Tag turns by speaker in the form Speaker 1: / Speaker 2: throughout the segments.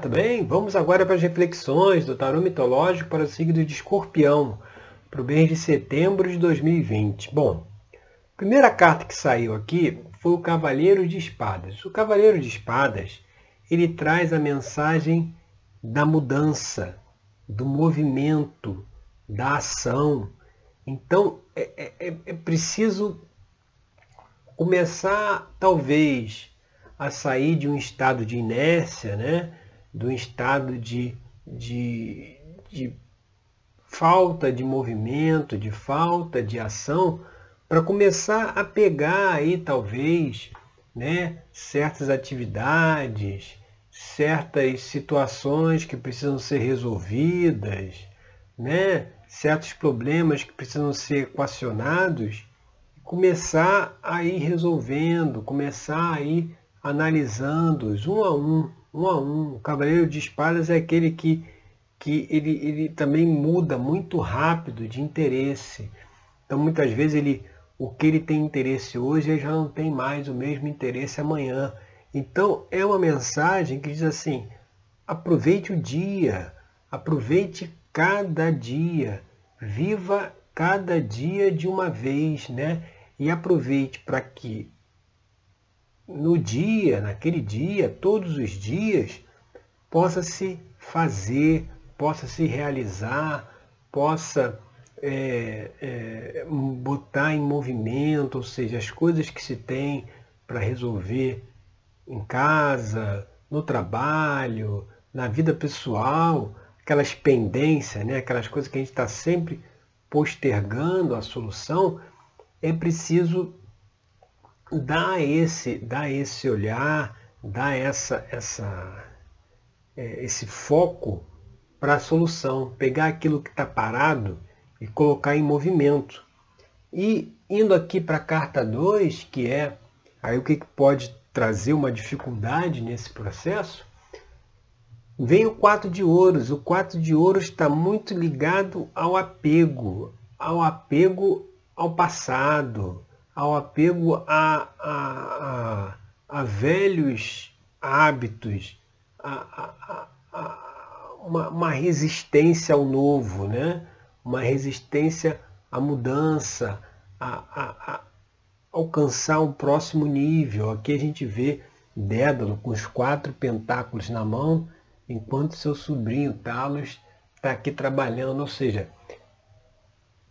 Speaker 1: tudo bem? Vamos agora para as reflexões do tarô mitológico para o signo de escorpião, para o mês de setembro de 2020. Bom, a primeira carta que saiu aqui foi o Cavaleiro de Espadas. O Cavaleiro de Espadas, ele traz a mensagem da mudança, do movimento, da ação. Então, é, é, é preciso começar, talvez, a sair de um estado de inércia, né? Um estado de, de, de falta de movimento, de falta de ação, para começar a pegar aí talvez né, certas atividades, certas situações que precisam ser resolvidas, né, certos problemas que precisam ser equacionados, começar a ir resolvendo, começar a ir analisando-os um a um, um a um. O cavaleiro de espadas é aquele que, que ele, ele também muda muito rápido de interesse. Então muitas vezes ele, o que ele tem interesse hoje, ele já não tem mais o mesmo interesse amanhã. Então é uma mensagem que diz assim, aproveite o dia, aproveite cada dia, viva cada dia de uma vez, né? E aproveite para que no dia, naquele dia, todos os dias, possa se fazer, possa se realizar, possa é, é, botar em movimento, ou seja, as coisas que se tem para resolver em casa, no trabalho, na vida pessoal, aquelas pendências, né, aquelas coisas que a gente está sempre postergando a solução, é preciso dá esse, dá esse olhar, dá essa, essa, é, esse foco para a solução, pegar aquilo que está parado e colocar em movimento. E indo aqui para a carta 2, que é aí o que pode trazer uma dificuldade nesse processo, vem o 4 de ouros. O 4 de ouros está muito ligado ao apego, ao apego ao passado, ao apego a, a, a, a velhos hábitos, a, uma, uma, resistência ao novo, né? uma resistência à mudança, a, alcançar um próximo nível. Aqui a gente vê Dédalo com os quatro pentáculos na mão, enquanto seu sobrinho Talos está aqui trabalhando. Ou seja,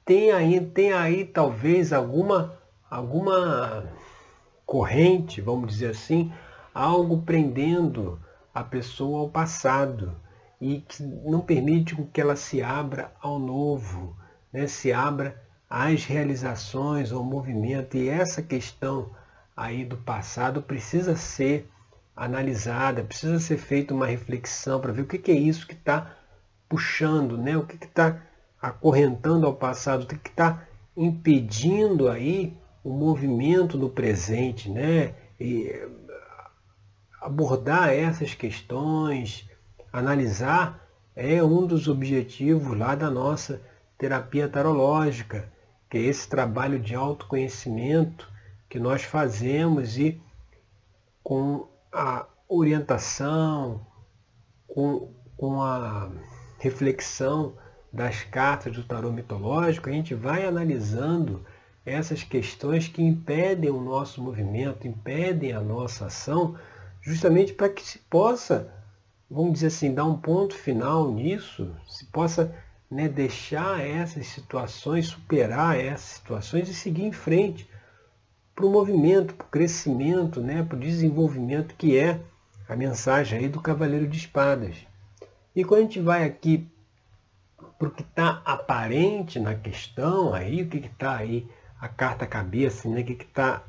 Speaker 1: tem aí, tem aí talvez alguma alguma corrente, vamos dizer assim, algo prendendo a pessoa ao passado e que não permite que ela se abra ao novo, né? se abra às realizações, ao movimento. E essa questão aí do passado precisa ser analisada, precisa ser feita uma reflexão para ver o que é isso que está puxando, né? o que está acorrentando ao passado, o que está impedindo aí o movimento do presente, né? E abordar essas questões, analisar é um dos objetivos lá da nossa terapia tarológica, que é esse trabalho de autoconhecimento que nós fazemos e com a orientação, com, com a reflexão das cartas do tarô mitológico, a gente vai analisando essas questões que impedem o nosso movimento, impedem a nossa ação, justamente para que se possa, vamos dizer assim, dar um ponto final nisso, se possa né, deixar essas situações, superar essas situações e seguir em frente para o movimento, para o crescimento, né, para o desenvolvimento que é a mensagem aí do Cavaleiro de Espadas. E quando a gente vai aqui para o que está aparente na questão aí, o que está aí a carta cabeça, né? o que está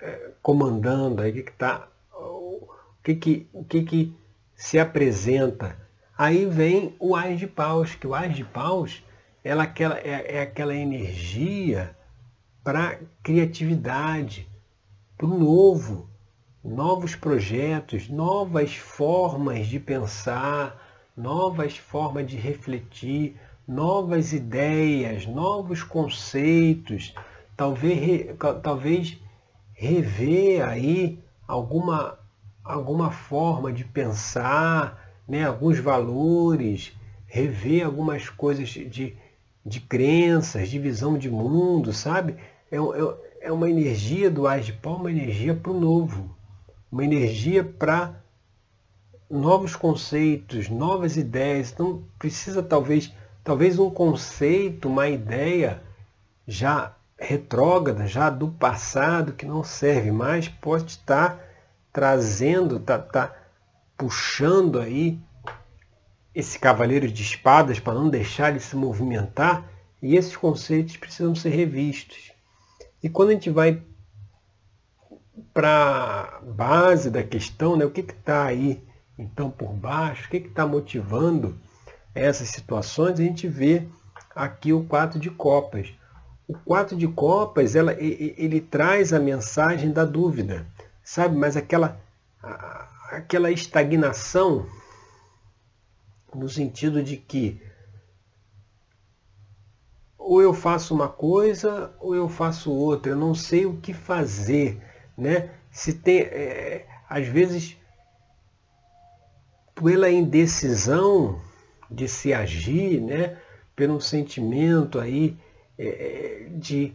Speaker 1: é, comandando, o que está. O que, que, o que, que se apresenta. Aí vem o Ás de Paus, que o Ás de Paus ela, aquela, é, é aquela energia para criatividade, para o novo, novos projetos, novas formas de pensar, novas formas de refletir, novas ideias, novos conceitos, talvez, talvez rever aí alguma, alguma forma de pensar, né, alguns valores, rever algumas coisas de, de crenças, de visão de mundo, sabe? É, é, é uma energia do Ás de Pau, uma energia para o novo, uma energia para novos conceitos, novas ideias. Então precisa talvez, talvez um conceito, uma ideia já retrógrada, já do passado, que não serve mais, pode estar trazendo, tá, tá puxando aí esse cavaleiro de espadas para não deixar ele se movimentar, e esses conceitos precisam ser revistos. E quando a gente vai para a base da questão, né, o que está aí então por baixo, o que está motivando essas situações, a gente vê aqui o quatro de copas. O quatro de copas, ela, ele, traz a mensagem da dúvida, sabe? Mas aquela, aquela estagnação no sentido de que ou eu faço uma coisa ou eu faço outra, eu não sei o que fazer, né? Se tem, é, às vezes, pela indecisão de se agir, né? Pelo sentimento aí de,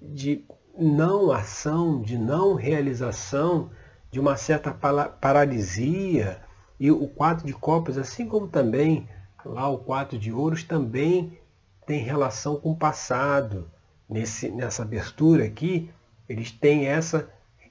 Speaker 1: de não ação, de não realização, de uma certa paralisia, e o quatro de copas, assim como também lá o quatro de ouros, também tem relação com o passado. Nesse, nessa abertura aqui, eles têm essa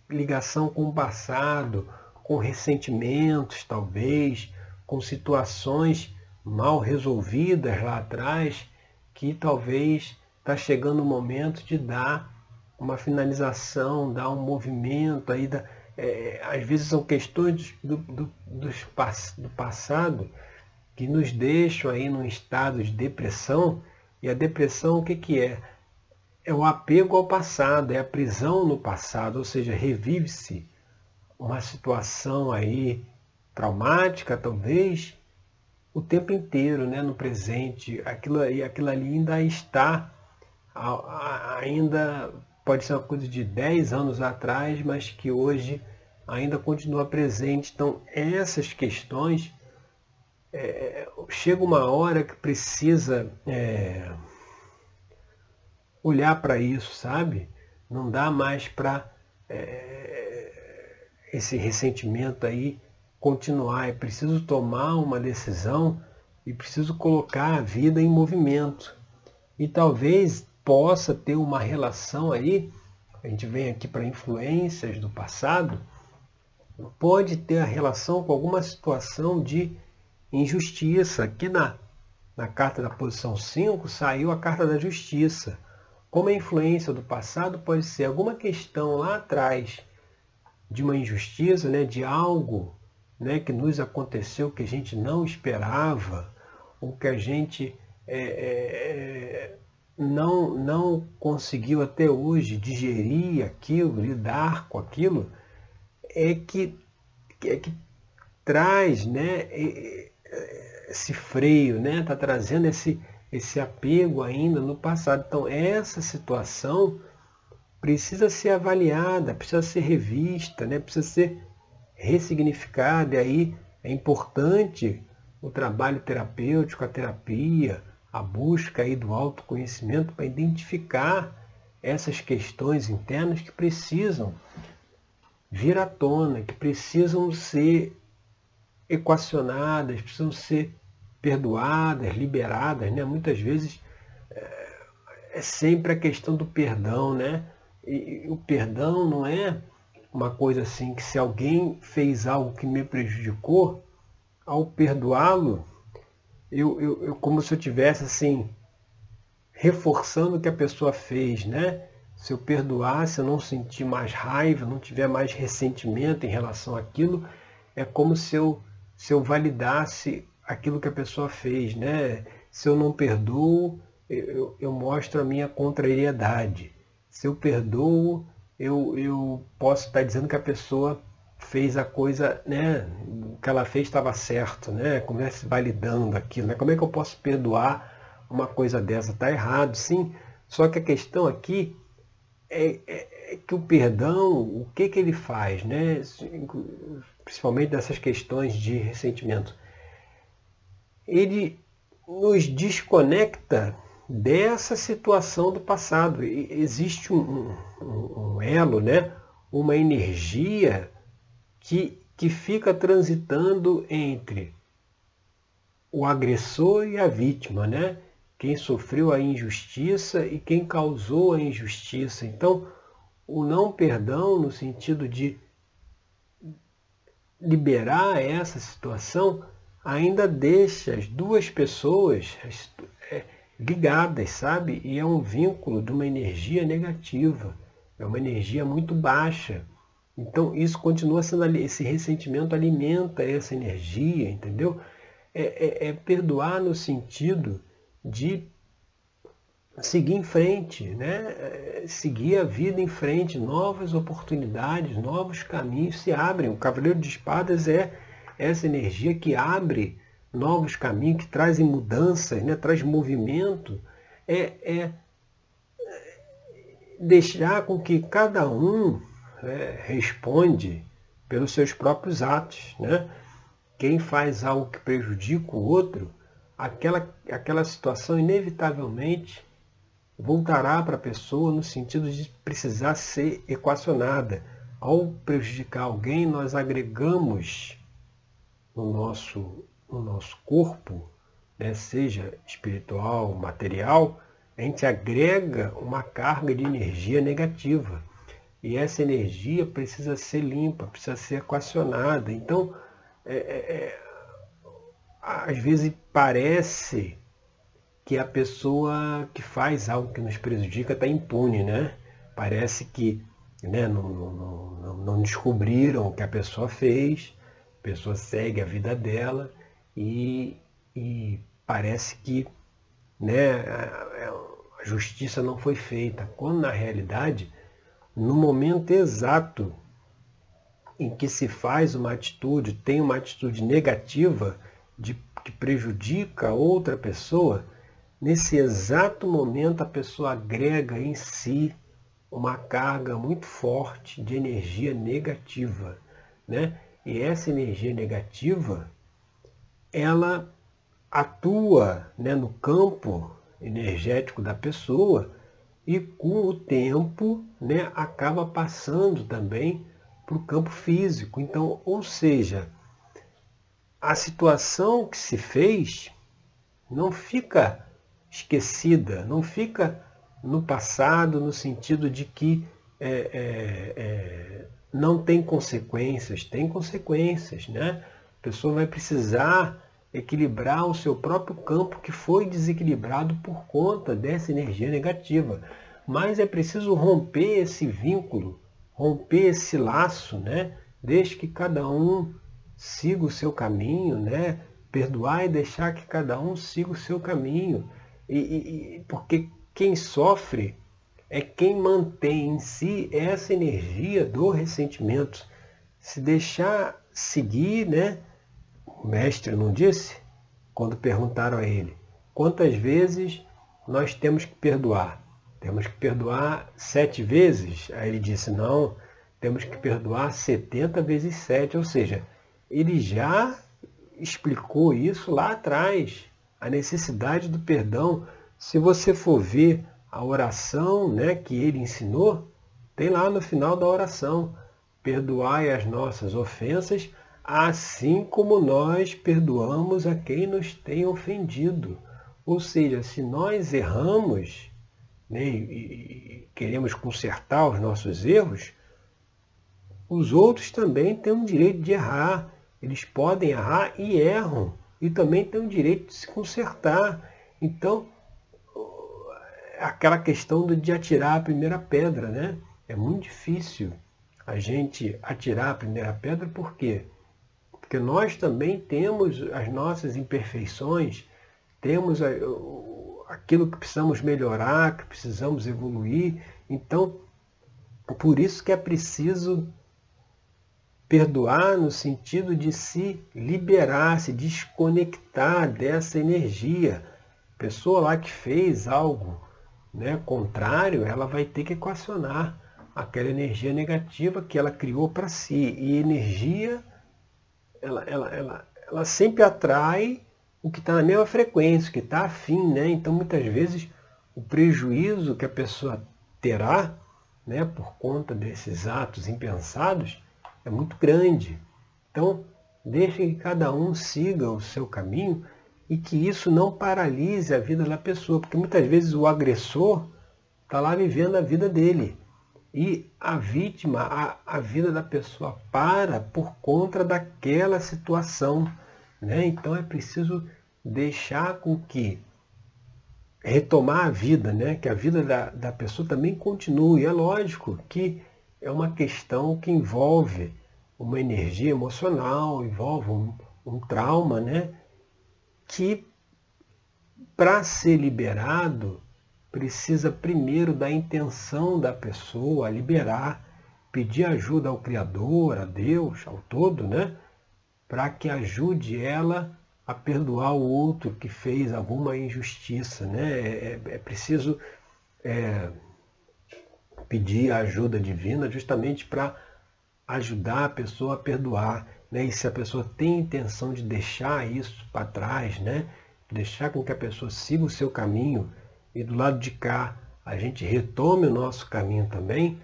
Speaker 1: ligação com o passado, com ressentimentos, talvez, com situações mal resolvidas lá atrás, que talvez está chegando o momento de dar uma finalização, dar um movimento aí da, é, às vezes são questões do, do, dos, do passado que nos deixam aí num estado de depressão. E a depressão o que, que é? É o apego ao passado, é a prisão no passado, ou seja, revive-se uma situação aí traumática, talvez, o tempo inteiro, né, no presente. Aquilo, aquilo ali ainda está, ainda pode ser uma coisa de 10 anos atrás, mas que hoje ainda continua presente. Então, essas questões, é, chega uma hora que precisa é, olhar para isso, sabe? Não dá mais para é, esse ressentimento aí continuar. É preciso tomar uma decisão e preciso colocar a vida em movimento. E talvez possa ter uma relação aí, a gente vem aqui para influências do passado, pode ter a relação com alguma situação de injustiça. Aqui na, na carta da posição 5 saiu a carta da justiça. Como a influência do passado pode ser alguma questão lá atrás de uma injustiça, né, de algo né, que nos aconteceu que a gente não esperava, ou que a gente é, é, não, não conseguiu até hoje digerir aquilo, lidar com aquilo é que, é que traz né, esse freio, está né, tá trazendo esse, esse apego ainda no passado. Então, essa situação precisa ser avaliada, precisa ser revista, né, precisa ser ressignificada. E aí é importante o trabalho terapêutico, a terapia, a busca aí do autoconhecimento para identificar essas questões internas que precisam vir à tona, que precisam ser equacionadas, precisam ser perdoadas, liberadas, né? Muitas vezes é, é sempre a questão do perdão, né? E o perdão não é uma coisa assim que se alguém fez algo que me prejudicou, ao perdoá-lo, eu, eu, eu, como se eu tivesse assim reforçando o que a pessoa fez, né? se eu perdoar, se eu não sentir mais raiva, não tiver mais ressentimento em relação àquilo, é como se eu, se eu validasse aquilo que a pessoa fez. Né? Se eu não perdoo, eu, eu mostro a minha contrariedade. Se eu perdoo, eu, eu posso estar dizendo que a pessoa fez a coisa, né? O que ela fez estava certo, né? Comece validando aquilo, né? Como é que eu posso perdoar uma coisa dessa? Está errado, sim. Só que a questão aqui é, é, é, que o perdão, o que, que ele faz, né? principalmente nessas questões de ressentimento, ele nos desconecta dessa situação do passado. existe um, um, um, elo, né? uma energia que, que fica transitando entre o agressor e a vítima, né? quem sofreu a injustiça e quem causou a injustiça. Então, o não perdão, no sentido de liberar essa situação, ainda deixa as duas pessoas é, ligadas, sabe? E é um vínculo de uma energia negativa, é uma energia muito baixa. Então isso continua sendo, esse ressentimento alimenta essa energia, entendeu? É, é, é perdoar no sentido de seguir em frente, né? É, seguir a vida em frente, novas oportunidades, novos caminhos se abrem. O Cavaleiro de Espadas é essa energia que abre novos caminhos, que trazem mudanças, né? traz movimento. É, é deixar com que cada um é, responde pelos seus próprios atos. Né? Quem faz algo que prejudica o outro aquela, aquela situação inevitavelmente voltará para a pessoa no sentido de precisar ser equacionada. Ao prejudicar alguém, nós agregamos no nosso, no nosso corpo, né, seja espiritual, material, a gente agrega uma carga de energia negativa. E essa energia precisa ser limpa, precisa ser equacionada. Então, é, é, é às vezes parece que a pessoa que faz algo que nos prejudica está impune, né? Parece que né, não, não, não, não descobriram o que a pessoa fez, a pessoa segue a vida dela e, e parece que né, a, a justiça não foi feita, quando na realidade, no momento exato em que se faz uma atitude, tem uma atitude negativa, de, que prejudica outra pessoa, nesse exato momento a pessoa agrega em si uma carga muito forte de energia negativa. Né? E essa energia negativa, ela atua né, no campo energético da pessoa e com o tempo né, acaba passando também para o campo físico. Então, ou seja, a situação que se fez não fica esquecida, não fica no passado, no sentido de que é, é, é, não tem consequências, tem consequências, né? A pessoa vai precisar equilibrar o seu próprio campo que foi desequilibrado por conta dessa energia negativa. Mas é preciso romper esse vínculo, romper esse laço, né? Desde que cada um siga o seu caminho, né? Perdoar e deixar que cada um siga o seu caminho. E, e, porque quem sofre é quem mantém em si essa energia do ressentimento. Se deixar seguir, né? O mestre não disse? Quando perguntaram a ele, quantas vezes nós temos que perdoar? Temos que perdoar sete vezes? Aí ele disse, não, temos que perdoar 70 vezes sete, ou seja, ele já explicou isso lá atrás, a necessidade do perdão. Se você for ver a oração né, que ele ensinou, tem lá no final da oração, perdoai as nossas ofensas, assim como nós perdoamos a quem nos tem ofendido. Ou seja, se nós erramos né, e queremos consertar os nossos erros, os outros também têm o direito de errar. Eles podem errar e erram. E também têm o direito de se consertar. Então, aquela questão de atirar a primeira pedra, né? É muito difícil a gente atirar a primeira pedra, por quê? Nós também temos as nossas imperfeições, temos aquilo que precisamos melhorar, que precisamos evoluir. Então, por isso que é preciso Perdoar no sentido de se liberar, se desconectar dessa energia. A pessoa lá que fez algo né, contrário, ela vai ter que equacionar aquela energia negativa que ela criou para si. E energia, ela, ela, ela, ela sempre atrai o que está na mesma frequência, o que está afim, né? Então muitas vezes o prejuízo que a pessoa terá, né, por conta desses atos impensados, é muito grande. Então, deixe que cada um siga o seu caminho e que isso não paralise a vida da pessoa, porque muitas vezes o agressor está lá vivendo a vida dele. E a vítima, a, a vida da pessoa para por conta daquela situação. Né? Então é preciso deixar com que retomar a vida, né? que a vida da, da pessoa também continue. É lógico que é uma questão que envolve uma energia emocional, envolve um, um trauma, né? que para ser liberado precisa primeiro da intenção da pessoa liberar, pedir ajuda ao Criador, a Deus, ao todo, né? Para que ajude ela a perdoar o outro que fez alguma injustiça, né? É, é, é preciso é, pedir a ajuda divina justamente para ajudar a pessoa a perdoar, né? E se a pessoa tem intenção de deixar isso para trás, né? Deixar com que a pessoa siga o seu caminho, e do lado de cá a gente retome o nosso caminho também,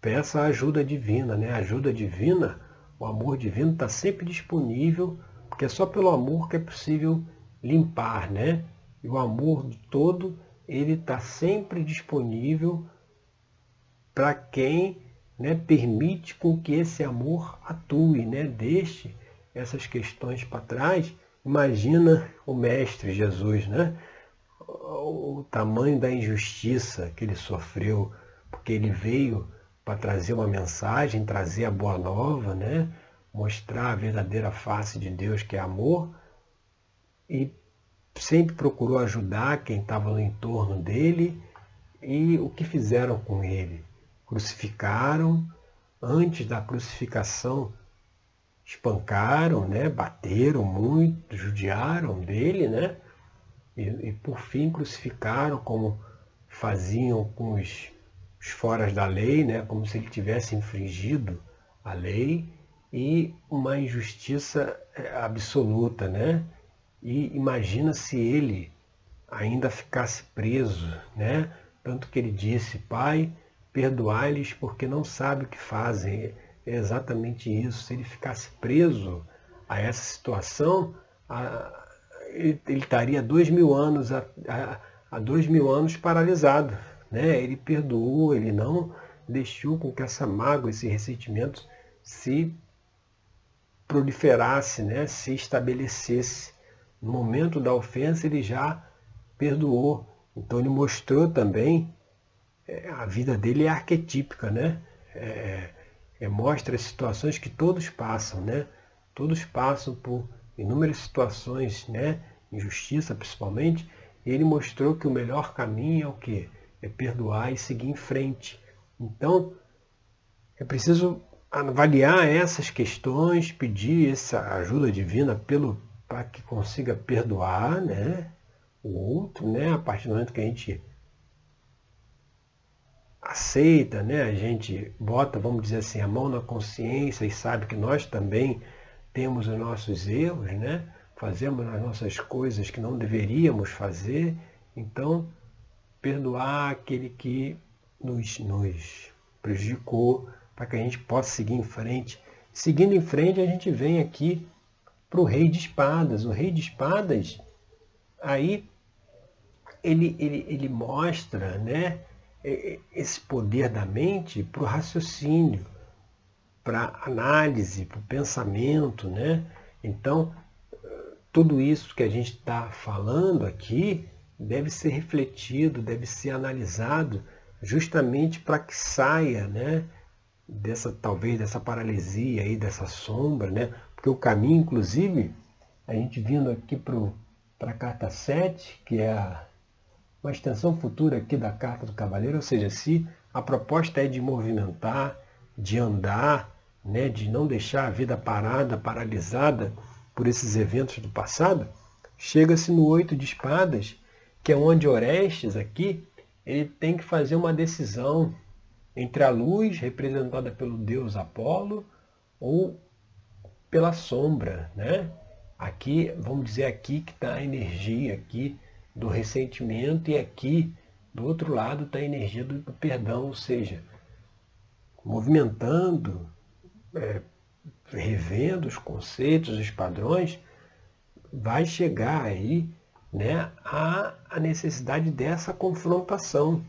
Speaker 1: peça a ajuda divina, né? A ajuda divina, o amor divino está sempre disponível, porque é só pelo amor que é possível limpar, né? E o amor todo, ele está sempre disponível para quem né, permite com que esse amor atue, né? Deixe essas questões para trás. Imagina o Mestre Jesus, né? O tamanho da injustiça que ele sofreu, porque ele veio para trazer uma mensagem, trazer a boa nova, né? mostrar a verdadeira face de Deus, que é amor, e sempre procurou ajudar quem estava no entorno dele. E o que fizeram com ele? Crucificaram, antes da crucificação, espancaram, né? bateram muito, judiaram dele, né? E, e por fim crucificaram como faziam com os, os foras da lei, né? como se ele tivesse infringido a lei e uma injustiça é, absoluta, né? E imagina se ele ainda ficasse preso, né? Tanto que ele disse, Pai, perdoai-lhes porque não sabe o que fazem. É exatamente isso. Se ele ficasse preso a essa situação, a, ele, estaria dois mil anos, a, a, a dois mil anos paralisado. Né? Ele perdoou, ele não deixou com que essa mágoa, esse ressentimento se proliferasse, né? se estabelecesse. No momento da ofensa ele já perdoou. Então ele mostrou também, é, a vida dele é arquetípica, né? É, é, mostra situações que todos passam, né? Todos passam por inúmeras situações, né, injustiça principalmente, ele mostrou que o melhor caminho é o que? É perdoar e seguir em frente. Então, é preciso avaliar essas questões, pedir essa ajuda divina pelo para que consiga perdoar, né, o outro, né, a partir do momento que a gente aceita, né, a gente bota, vamos dizer assim, a mão na consciência e sabe que nós também temos os nossos erros, né? fazemos as nossas coisas que não deveríamos fazer, então perdoar aquele que nos, nos prejudicou, para que a gente possa seguir em frente. Seguindo em frente, a gente vem aqui para o rei de espadas. O rei de espadas, aí ele, ele, ele mostra né, esse poder da mente para o raciocínio para análise, para o pensamento, né? Então, tudo isso que a gente está falando aqui deve ser refletido, deve ser analisado, justamente para que saia, né? Dessa, talvez dessa paralisia aí, dessa sombra, né? Porque o caminho, inclusive, a gente vindo aqui para a carta 7, que é a, uma extensão futura aqui da carta do cavaleiro, ou seja, se a proposta é de movimentar, de andar, né, de não deixar a vida parada, paralisada por esses eventos do passado, chega-se no oito de espadas, que é onde Orestes aqui, ele tem que fazer uma decisão entre a luz, representada pelo deus Apolo, ou pela sombra, né? Aqui, vamos dizer aqui que está a energia aqui do ressentimento e aqui do outro lado está a energia do, do perdão, ou seja, movimentando, é, revendo os conceitos, os padrões, vai chegar aí né, a, a necessidade dessa confrontação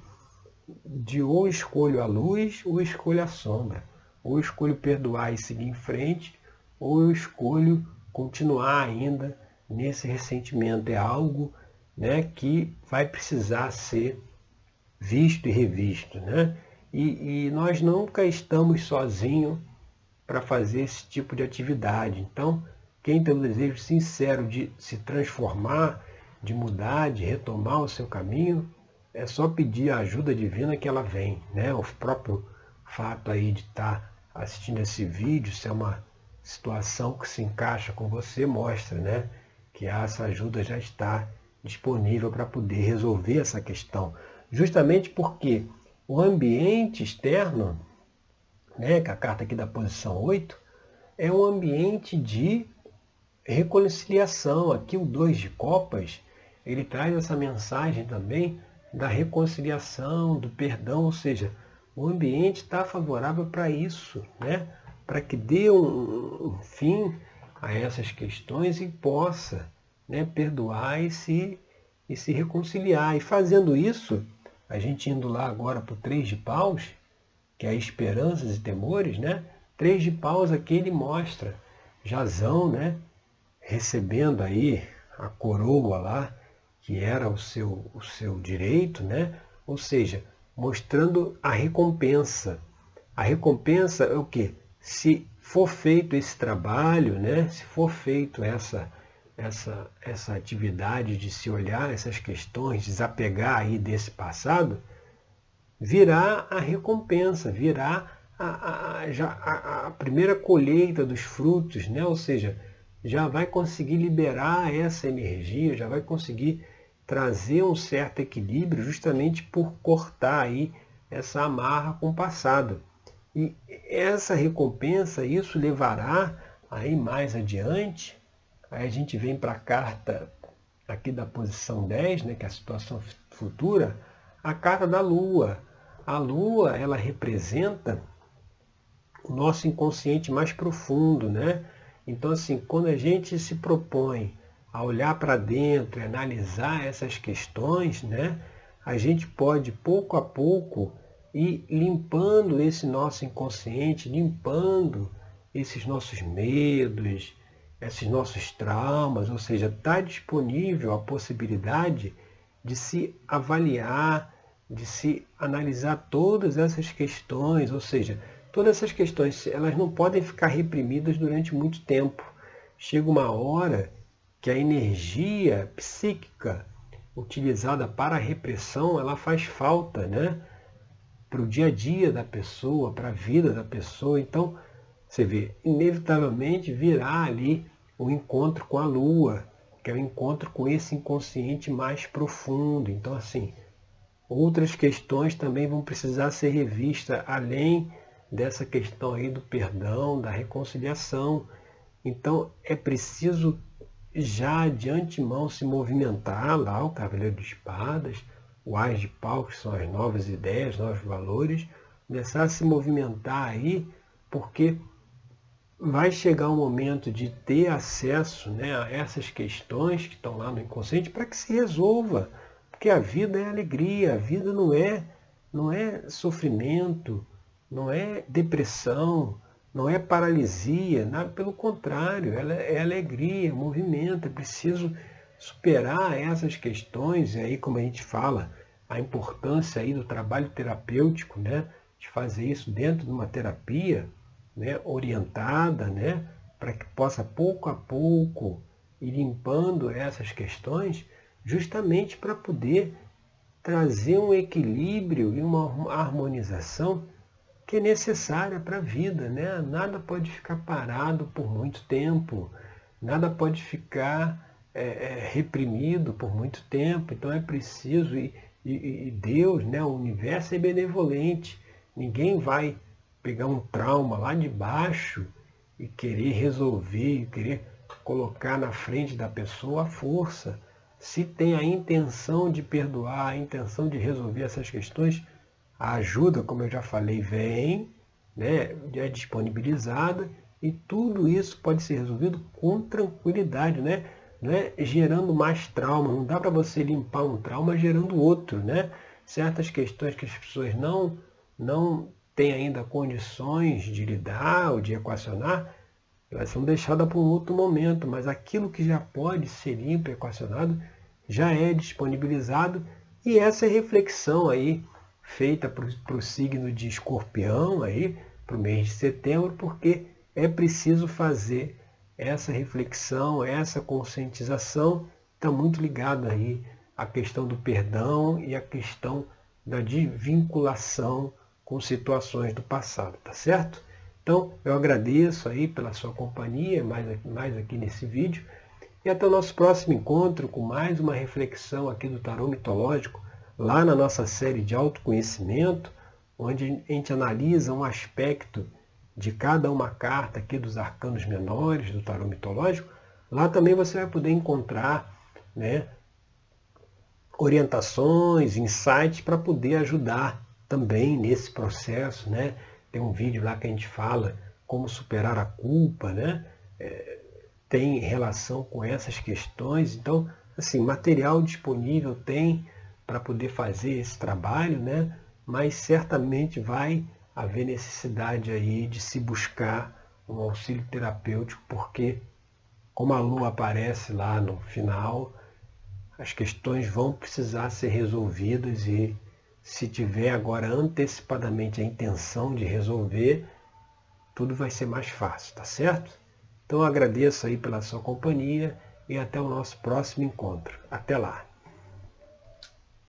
Speaker 1: de ou escolho a luz ou escolho a sombra, ou escolho perdoar e seguir em frente, ou eu escolho continuar ainda nesse ressentimento. É algo né, que vai precisar ser visto e revisto. Né? E, e nós nunca estamos sozinhos para fazer esse tipo de atividade. Então, quem tem o desejo sincero de se transformar, de mudar, de retomar o seu caminho, é só pedir a ajuda divina que ela vem. Né? O próprio fato aí de estar tá assistindo esse vídeo, se é uma situação que se encaixa com você, mostra né? que essa ajuda já está disponível para poder resolver essa questão. Justamente porque o ambiente externo, né, que a carta aqui da posição 8, é um ambiente de reconciliação. Aqui o 2 de copas, ele traz essa mensagem também da reconciliação, do perdão, ou seja, o ambiente está favorável para isso, né? para que dê um, um, fim a essas questões e possa né, perdoar e se, e se reconciliar. E fazendo isso, a gente indo lá agora para o três de paus, que é esperanças e temores, né? Três de paus aqui ele mostra Jazão, né? Recebendo aí a coroa lá, que era o seu, o seu direito, né? Ou seja, mostrando a recompensa. A recompensa é o que? Se for feito esse trabalho, né? Se for feito essa essa, essa atividade de se olhar essas questões, desapegar aí desse passado, virá a recompensa, virá a, a, já a, a primeira colheita dos frutos, né? ou seja, já vai conseguir liberar essa energia, já vai conseguir trazer um certo equilíbrio justamente por cortar aí essa amarra com o passado. E essa recompensa, isso levará aí mais adiante Aí a gente vem para a carta aqui da posição 10, né, que é a situação futura, a carta da Lua. A Lua, ela representa o nosso inconsciente mais profundo, né? Então, assim, quando a gente se propõe a olhar para dentro e analisar essas questões, né, a gente pode, pouco a pouco, ir limpando esse nosso inconsciente, limpando esses nossos medos, esses nossos traumas, ou seja, está disponível a possibilidade de se avaliar, de se analisar todas essas questões, ou seja, todas essas questões, elas não podem ficar reprimidas durante muito tempo. Chega uma hora que a energia psíquica utilizada para a repressão, ela faz falta, né? Para o dia a dia da pessoa, para a vida da pessoa. Então, você vê, inevitavelmente virá ali o encontro com a Lua, que é o encontro com esse inconsciente mais profundo. Então, assim, outras questões também vão precisar ser revistas, além dessa questão aí do perdão, da reconciliação. Então, é preciso já de antemão se movimentar lá, o Cavaleiro de Espadas, o Ás de Pau, que são as novas ideias, novos valores, começar a se movimentar aí, porque vai chegar o momento de ter acesso né, a essas questões que estão lá no inconsciente para que se resolva. Porque a vida é alegria, a vida não é, não é sofrimento, não é depressão, não é paralisia, nada, pelo contrário, ela é alegria, movimento, é preciso superar essas questões, e aí como a gente fala, a importância aí do trabalho terapêutico, né, de fazer isso dentro de uma terapia, né, orientada, né, para que possa pouco a pouco ir limpando essas questões, justamente para poder trazer um equilíbrio e uma harmonização que é necessária para a vida. Né? Nada pode ficar parado por muito tempo, nada pode ficar é, é, reprimido por muito tempo. Então é preciso, e, e, e Deus, né, o universo é benevolente, ninguém vai pegar um trauma lá de baixo e querer resolver, querer colocar na frente da pessoa a força. Se tem a intenção de perdoar, a intenção de resolver essas questões, a ajuda, como eu já falei, vem, né, é disponibilizada e tudo isso pode ser resolvido com tranquilidade, né? É gerando mais trauma. Não dá para você limpar um trauma gerando outro, né? Certas questões que as pessoas não, não têm ainda condições de lidar ou de equacionar, elas são deixadas para um outro momento, mas aquilo que já pode ser limpo, equacionado, já é disponibilizado e essa é reflexão aí feita para o signo de escorpião aí, para o mês de setembro, porque é preciso fazer essa reflexão, essa conscientização, está muito ligado aí à questão do perdão e à questão da desvinculação com situações do passado, tá certo? Então, eu agradeço aí pela sua companhia, mais, mais aqui nesse vídeo, e até o nosso próximo encontro com mais uma reflexão aqui do tarô mitológico, lá na nossa série de autoconhecimento, onde a gente analisa um aspecto de cada uma carta aqui dos arcanos menores do tarô mitológico, lá também você vai poder encontrar né, orientações, insights para poder ajudar também nesse processo. Né? Tem um vídeo lá que a gente fala como superar a culpa, né? É, tem relação com essas questões. Então, assim, material disponível tem para poder fazer esse trabalho, né? mas certamente vai haver necessidade aí de se buscar um auxílio terapêutico, porque como a lua aparece lá no final, as questões vão precisar ser resolvidas e se tiver agora antecipadamente a intenção de resolver, tudo vai ser mais fácil, tá certo? Então agradeço aí pela sua companhia e até o nosso próximo encontro. Até lá!